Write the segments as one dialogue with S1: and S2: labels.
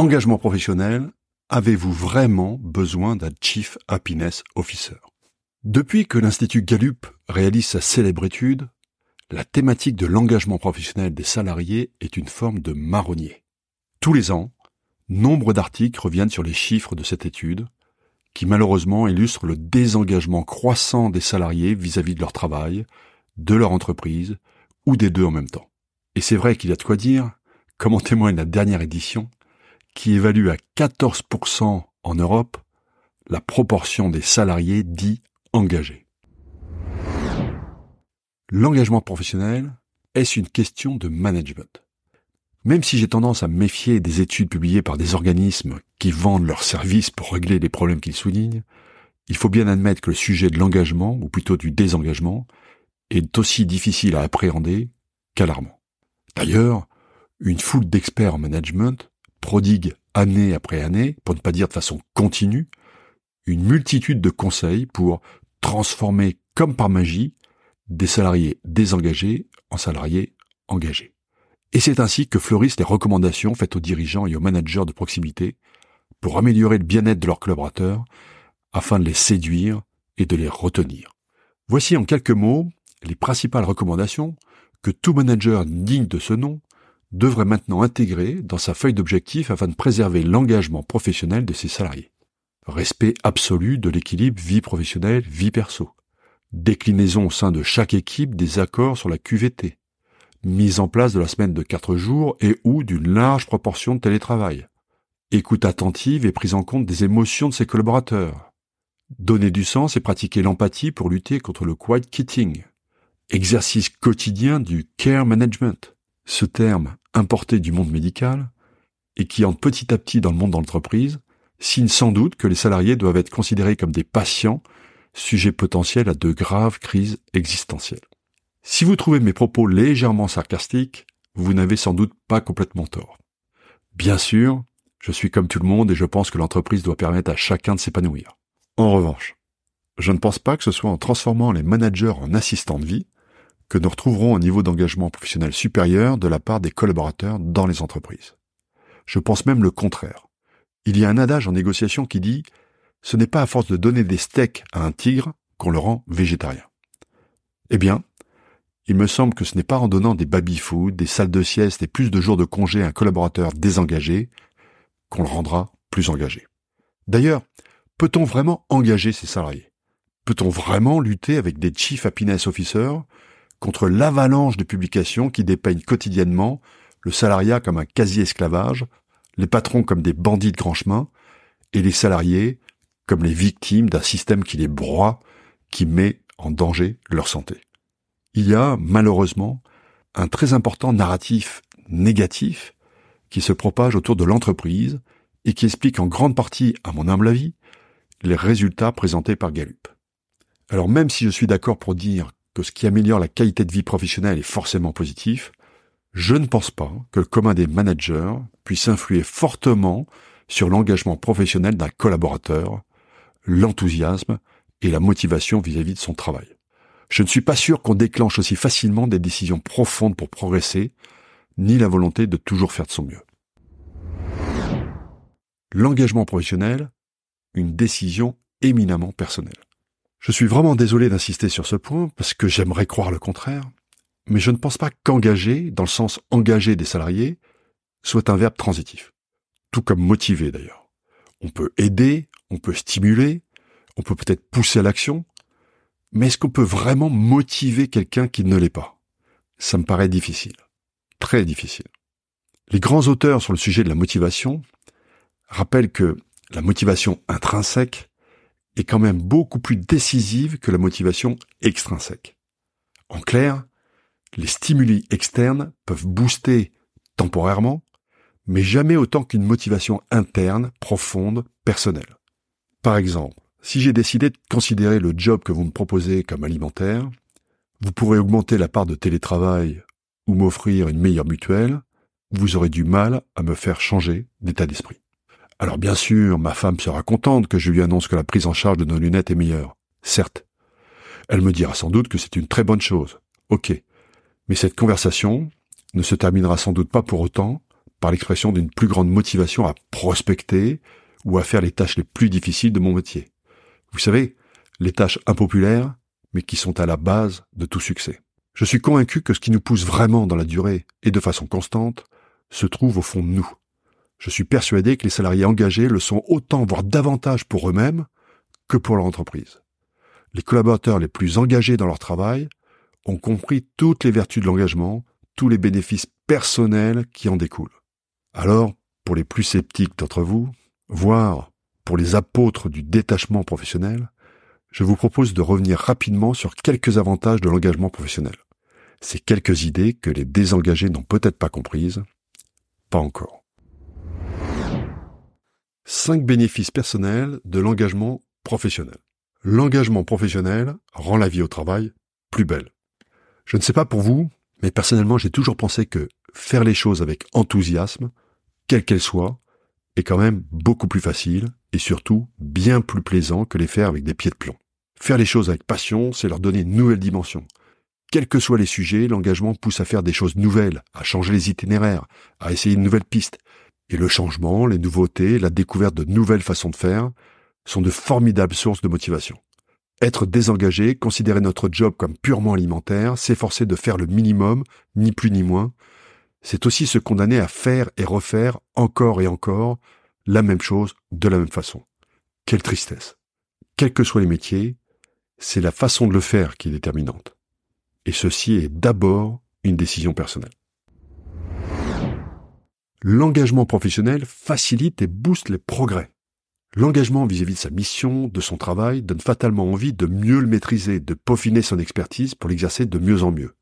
S1: Engagement professionnel, avez-vous vraiment besoin d'un Chief Happiness Officer? Depuis que l'Institut Gallup réalise sa célèbre étude, la thématique de l'engagement professionnel des salariés est une forme de marronnier. Tous les ans, nombre d'articles reviennent sur les chiffres de cette étude, qui malheureusement illustrent le désengagement croissant des salariés vis-à-vis de leur travail, de leur entreprise, ou des deux en même temps. Et c'est vrai qu'il y a de quoi dire, comme en témoigne la dernière édition, qui évalue à 14% en Europe la proportion des salariés dits engagés. L'engagement professionnel, est-ce une question de management? Même si j'ai tendance à méfier des études publiées par des organismes qui vendent leurs services pour régler les problèmes qu'ils soulignent, il faut bien admettre que le sujet de l'engagement, ou plutôt du désengagement, est aussi difficile à appréhender qu'alarmant. D'ailleurs, une foule d'experts en management prodigue année après année, pour ne pas dire de façon continue, une multitude de conseils pour transformer comme par magie des salariés désengagés en salariés engagés. Et c'est ainsi que fleurissent les recommandations faites aux dirigeants et aux managers de proximité pour améliorer le bien-être de leurs collaborateurs afin de les séduire et de les retenir. Voici en quelques mots les principales recommandations que tout manager digne de ce nom devrait maintenant intégrer dans sa feuille d'objectif afin de préserver l'engagement professionnel de ses salariés. Respect absolu de l'équilibre vie professionnelle-vie perso. Déclinaison au sein de chaque équipe des accords sur la QVT. Mise en place de la semaine de quatre jours et ou d'une large proportion de télétravail. Écoute attentive et prise en compte des émotions de ses collaborateurs. Donner du sens et pratiquer l'empathie pour lutter contre le quiet quitting. Exercice quotidien du care management ce terme importé du monde médical et qui entre petit à petit dans le monde d'entreprise signe sans doute que les salariés doivent être considérés comme des patients sujets potentiels à de graves crises existentielles. Si vous trouvez mes propos légèrement sarcastiques, vous n'avez sans doute pas complètement tort. Bien sûr, je suis comme tout le monde et je pense que l'entreprise doit permettre à chacun de s'épanouir. En revanche, je ne pense pas que ce soit en transformant les managers en assistants de vie que nous retrouverons un niveau d'engagement professionnel supérieur de la part des collaborateurs dans les entreprises. Je pense même le contraire. Il y a un adage en négociation qui dit ce n'est pas à force de donner des steaks à un tigre qu'on le rend végétarien. Eh bien, il me semble que ce n'est pas en donnant des baby-food, des salles de sieste et plus de jours de congé à un collaborateur désengagé qu'on le rendra plus engagé. D'ailleurs, peut-on vraiment engager ses salariés? Peut-on vraiment lutter avec des Chief Happiness Officers contre l'avalanche de publications qui dépeignent quotidiennement le salariat comme un quasi-esclavage, les patrons comme des bandits de grand chemin, et les salariés comme les victimes d'un système qui les broie, qui met en danger leur santé. Il y a, malheureusement, un très important narratif négatif qui se propage autour de l'entreprise et qui explique en grande partie, à mon humble avis, les résultats présentés par Gallup. Alors même si je suis d'accord pour dire que ce qui améliore la qualité de vie professionnelle est forcément positif, je ne pense pas que le commun des managers puisse influer fortement sur l'engagement professionnel d'un collaborateur, l'enthousiasme et la motivation vis-à-vis de son travail. Je ne suis pas sûr qu'on déclenche aussi facilement des décisions profondes pour progresser, ni la volonté de toujours faire de son mieux. L'engagement professionnel, une décision éminemment personnelle. Je suis vraiment désolé d'insister sur ce point parce que j'aimerais croire le contraire, mais je ne pense pas qu'engager, dans le sens engager des salariés, soit un verbe transitif. Tout comme motiver d'ailleurs. On peut aider, on peut stimuler, on peut peut-être pousser à l'action, mais est-ce qu'on peut vraiment motiver quelqu'un qui ne l'est pas? Ça me paraît difficile. Très difficile. Les grands auteurs sur le sujet de la motivation rappellent que la motivation intrinsèque est quand même beaucoup plus décisive que la motivation extrinsèque. En clair, les stimuli externes peuvent booster temporairement, mais jamais autant qu'une motivation interne, profonde, personnelle. Par exemple, si j'ai décidé de considérer le job que vous me proposez comme alimentaire, vous pourrez augmenter la part de télétravail ou m'offrir une meilleure mutuelle, vous aurez du mal à me faire changer d'état d'esprit. Alors bien sûr, ma femme sera contente que je lui annonce que la prise en charge de nos lunettes est meilleure. Certes. Elle me dira sans doute que c'est une très bonne chose. Ok. Mais cette conversation ne se terminera sans doute pas pour autant par l'expression d'une plus grande motivation à prospecter ou à faire les tâches les plus difficiles de mon métier. Vous savez, les tâches impopulaires, mais qui sont à la base de tout succès. Je suis convaincu que ce qui nous pousse vraiment dans la durée et de façon constante se trouve au fond de nous. Je suis persuadé que les salariés engagés le sont autant, voire davantage pour eux-mêmes que pour leur entreprise. Les collaborateurs les plus engagés dans leur travail ont compris toutes les vertus de l'engagement, tous les bénéfices personnels qui en découlent. Alors, pour les plus sceptiques d'entre vous, voire pour les apôtres du détachement professionnel, je vous propose de revenir rapidement sur quelques avantages de l'engagement professionnel. Ces quelques idées que les désengagés n'ont peut-être pas comprises, pas encore. Cinq bénéfices personnels de l'engagement professionnel. L'engagement professionnel rend la vie au travail plus belle. Je ne sais pas pour vous, mais personnellement j'ai toujours pensé que faire les choses avec enthousiasme, quelle qu'elle soit, est quand même beaucoup plus facile et surtout bien plus plaisant que les faire avec des pieds de plomb. Faire les choses avec passion, c'est leur donner une nouvelle dimension. Quels que soient les sujets, l'engagement pousse à faire des choses nouvelles, à changer les itinéraires, à essayer une nouvelle piste. Et le changement, les nouveautés, la découverte de nouvelles façons de faire sont de formidables sources de motivation. Être désengagé, considérer notre job comme purement alimentaire, s'efforcer de faire le minimum, ni plus ni moins, c'est aussi se condamner à faire et refaire encore et encore la même chose de la même façon. Quelle tristesse. Quels que soient les métiers, c'est la façon de le faire qui est déterminante. Et ceci est d'abord une décision personnelle. L'engagement professionnel facilite et booste les progrès. L'engagement vis-à-vis de sa mission, de son travail, donne fatalement envie de mieux le maîtriser, de peaufiner son expertise pour l'exercer de mieux en mieux.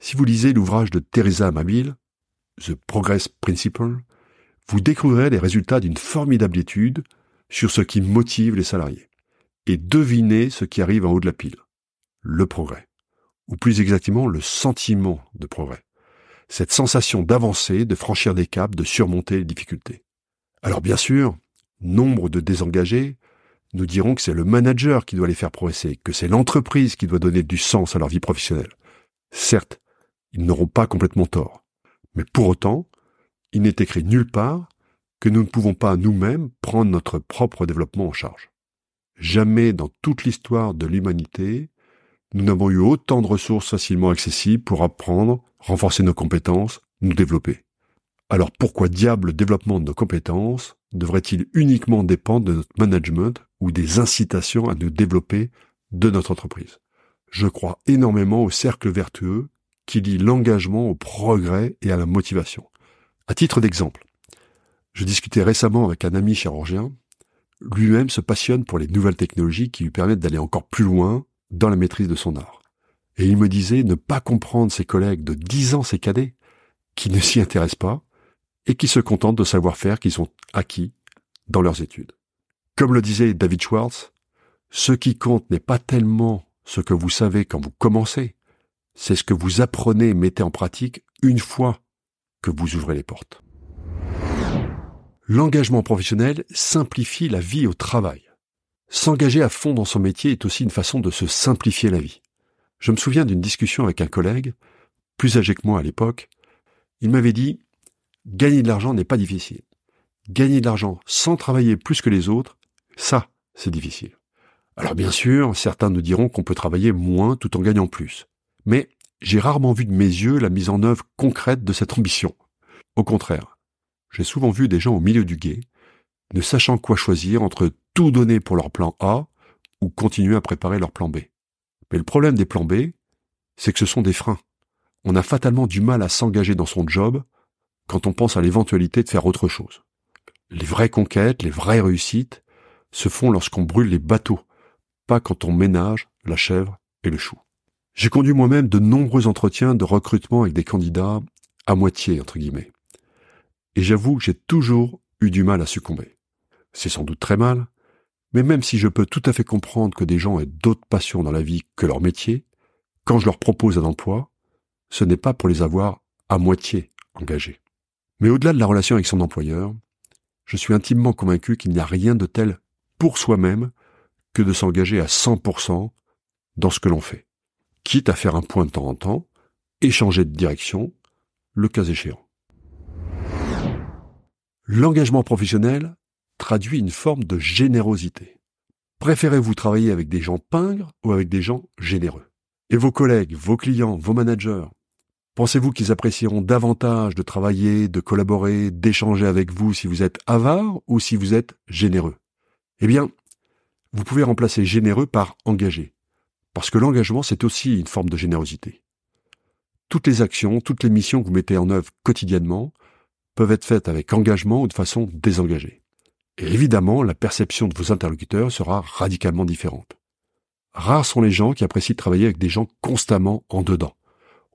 S1: Si vous lisez l'ouvrage de Teresa Amabile, The Progress Principle, vous découvrirez les résultats d'une formidable étude sur ce qui motive les salariés. Et devinez ce qui arrive en haut de la pile. Le progrès. Ou plus exactement, le sentiment de progrès. Cette sensation d'avancer, de franchir des caps, de surmonter les difficultés. Alors bien sûr, nombre de désengagés nous diront que c'est le manager qui doit les faire progresser, que c'est l'entreprise qui doit donner du sens à leur vie professionnelle. Certes, ils n'auront pas complètement tort. Mais pour autant, il n'est écrit nulle part que nous ne pouvons pas nous-mêmes prendre notre propre développement en charge. Jamais dans toute l'histoire de l'humanité, nous n'avons eu autant de ressources facilement accessibles pour apprendre, renforcer nos compétences, nous développer. Alors pourquoi diable le développement de nos compétences devrait-il uniquement dépendre de notre management ou des incitations à nous développer de notre entreprise? Je crois énormément au cercle vertueux qui lie l'engagement au progrès et à la motivation. À titre d'exemple, je discutais récemment avec un ami chirurgien. Lui-même se passionne pour les nouvelles technologies qui lui permettent d'aller encore plus loin dans la maîtrise de son art. Et il me disait ne pas comprendre ses collègues de dix ans ses cadets, qui ne s'y intéressent pas, et qui se contentent de savoir-faire qu'ils ont acquis dans leurs études. Comme le disait David Schwartz, ce qui compte n'est pas tellement ce que vous savez quand vous commencez, c'est ce que vous apprenez et mettez en pratique une fois que vous ouvrez les portes. L'engagement professionnel simplifie la vie au travail. S'engager à fond dans son métier est aussi une façon de se simplifier la vie. Je me souviens d'une discussion avec un collègue, plus âgé que moi à l'époque. Il m'avait dit, gagner de l'argent n'est pas difficile. Gagner de l'argent sans travailler plus que les autres, ça, c'est difficile. Alors bien sûr, certains nous diront qu'on peut travailler moins tout en gagnant plus mais j'ai rarement vu de mes yeux la mise en œuvre concrète de cette ambition. Au contraire, j'ai souvent vu des gens au milieu du guet, ne sachant quoi choisir entre tout donner pour leur plan A ou continuer à préparer leur plan B. Mais le problème des plans B, c'est que ce sont des freins. On a fatalement du mal à s'engager dans son job quand on pense à l'éventualité de faire autre chose. Les vraies conquêtes, les vraies réussites se font lorsqu'on brûle les bateaux, pas quand on ménage la chèvre et le chou. J'ai conduit moi-même de nombreux entretiens de recrutement avec des candidats à moitié, entre guillemets. et j'avoue que j'ai toujours eu du mal à succomber. C'est sans doute très mal, mais même si je peux tout à fait comprendre que des gens aient d'autres passions dans la vie que leur métier, quand je leur propose un emploi, ce n'est pas pour les avoir à moitié engagés. Mais au-delà de la relation avec son employeur, je suis intimement convaincu qu'il n'y a rien de tel pour soi-même que de s'engager à 100% dans ce que l'on fait, quitte à faire un point de temps en temps, et changer de direction, le cas échéant. L'engagement professionnel traduit une forme de générosité. Préférez-vous travailler avec des gens pingres ou avec des gens généreux? Et vos collègues, vos clients, vos managers, pensez-vous qu'ils apprécieront davantage de travailler, de collaborer, d'échanger avec vous si vous êtes avare ou si vous êtes généreux? Eh bien, vous pouvez remplacer généreux par engagé. Parce que l'engagement, c'est aussi une forme de générosité. Toutes les actions, toutes les missions que vous mettez en œuvre quotidiennement peuvent être faites avec engagement ou de façon désengagée. Évidemment, la perception de vos interlocuteurs sera radicalement différente. Rares sont les gens qui apprécient travailler avec des gens constamment en dedans.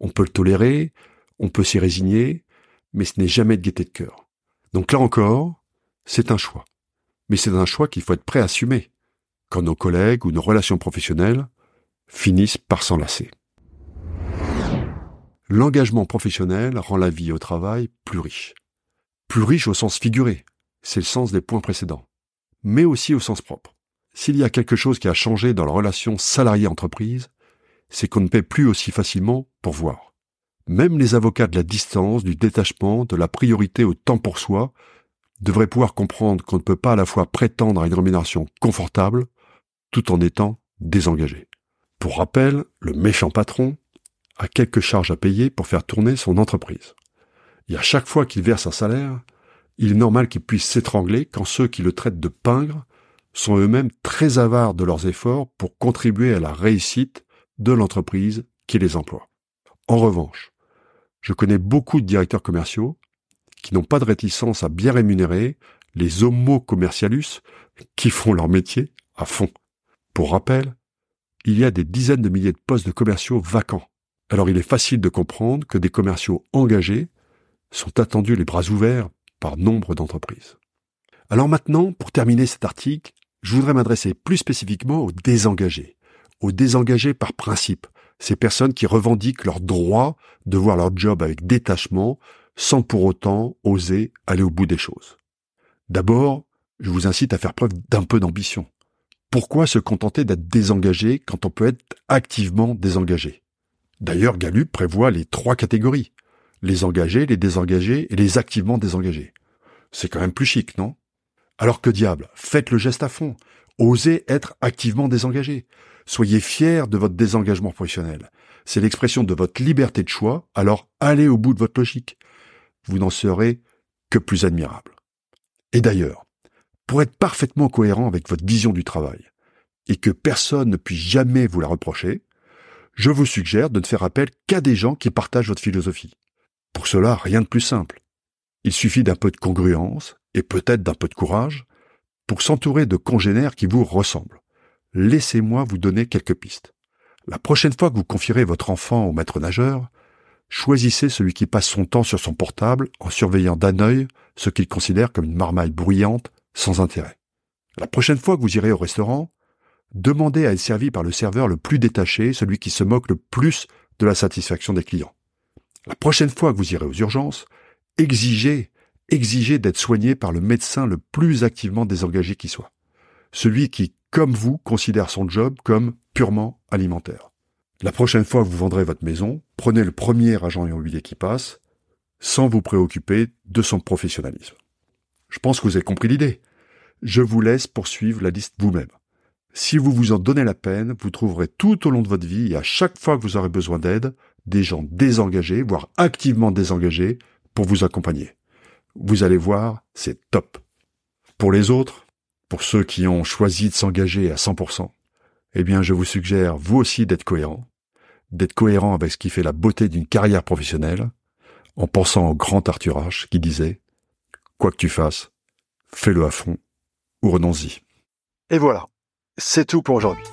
S1: On peut le tolérer, on peut s'y résigner, mais ce n'est jamais de gaieté de cœur. Donc là encore, c'est un choix. Mais c'est un choix qu'il faut être prêt à assumer quand nos collègues ou nos relations professionnelles finissent par s'enlacer. L'engagement professionnel rend la vie au travail plus riche. Plus riche au sens figuré, c'est le sens des points précédents, mais aussi au sens propre. S'il y a quelque chose qui a changé dans la relation salarié-entreprise, c'est qu'on ne paie plus aussi facilement pour voir. Même les avocats de la distance, du détachement, de la priorité au temps pour soi, devraient pouvoir comprendre qu'on ne peut pas à la fois prétendre à une rémunération confortable tout en étant désengagé. Pour rappel, le méchant patron a quelques charges à payer pour faire tourner son entreprise. Et à chaque fois qu'il verse un salaire, il est normal qu'il puisse s'étrangler quand ceux qui le traitent de pingre sont eux-mêmes très avares de leurs efforts pour contribuer à la réussite de l'entreprise qui les emploie. En revanche, je connais beaucoup de directeurs commerciaux qui n'ont pas de réticence à bien rémunérer les homo commercialus qui font leur métier à fond. Pour rappel, il y a des dizaines de milliers de postes de commerciaux vacants. Alors il est facile de comprendre que des commerciaux engagés sont attendus les bras ouverts par nombre d'entreprises. Alors maintenant, pour terminer cet article, je voudrais m'adresser plus spécifiquement aux désengagés. Aux désengagés par principe, ces personnes qui revendiquent leur droit de voir leur job avec détachement sans pour autant oser aller au bout des choses. D'abord, je vous incite à faire preuve d'un peu d'ambition. Pourquoi se contenter d'être désengagé quand on peut être activement désengagé? D'ailleurs, Gallup prévoit les trois catégories. Les engagés, les désengagés et les activement désengagés. C'est quand même plus chic, non? Alors que diable, faites le geste à fond. Osez être activement désengagé. Soyez fiers de votre désengagement professionnel. C'est l'expression de votre liberté de choix, alors allez au bout de votre logique. Vous n'en serez que plus admirable. Et d'ailleurs, pour être parfaitement cohérent avec votre vision du travail, et que personne ne puisse jamais vous la reprocher, je vous suggère de ne faire appel qu'à des gens qui partagent votre philosophie. Pour cela, rien de plus simple. Il suffit d'un peu de congruence, et peut-être d'un peu de courage, pour s'entourer de congénères qui vous ressemblent. Laissez-moi vous donner quelques pistes. La prochaine fois que vous confierez votre enfant au maître nageur, choisissez celui qui passe son temps sur son portable en surveillant d'un œil ce qu'il considère comme une marmaille bruyante sans intérêt. La prochaine fois que vous irez au restaurant, demandez à être servi par le serveur le plus détaché, celui qui se moque le plus de la satisfaction des clients. La prochaine fois que vous irez aux urgences, exigez, exigez d'être soigné par le médecin le plus activement désengagé qui soit. Celui qui, comme vous, considère son job comme purement alimentaire. La prochaine fois que vous vendrez votre maison, prenez le premier agent immobilier qui passe, sans vous préoccuper de son professionnalisme. Je pense que vous avez compris l'idée. Je vous laisse poursuivre la liste vous-même. Si vous vous en donnez la peine, vous trouverez tout au long de votre vie et à chaque fois que vous aurez besoin d'aide, des gens désengagés, voire activement désengagés, pour vous accompagner. Vous allez voir, c'est top. Pour les autres, pour ceux qui ont choisi de s'engager à 100%, eh bien, je vous suggère, vous aussi, d'être cohérent, d'être cohérent avec ce qui fait la beauté d'une carrière professionnelle, en pensant au grand Arthur H qui disait, quoi que tu fasses, fais-le à fond ou renonce-y.
S2: Et voilà, c'est tout pour aujourd'hui.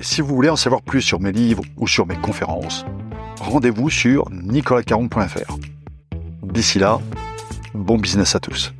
S2: Si vous voulez en savoir plus sur mes livres ou sur mes conférences, rendez-vous sur nicolascaron.fr. D'ici là, Bon business à tous.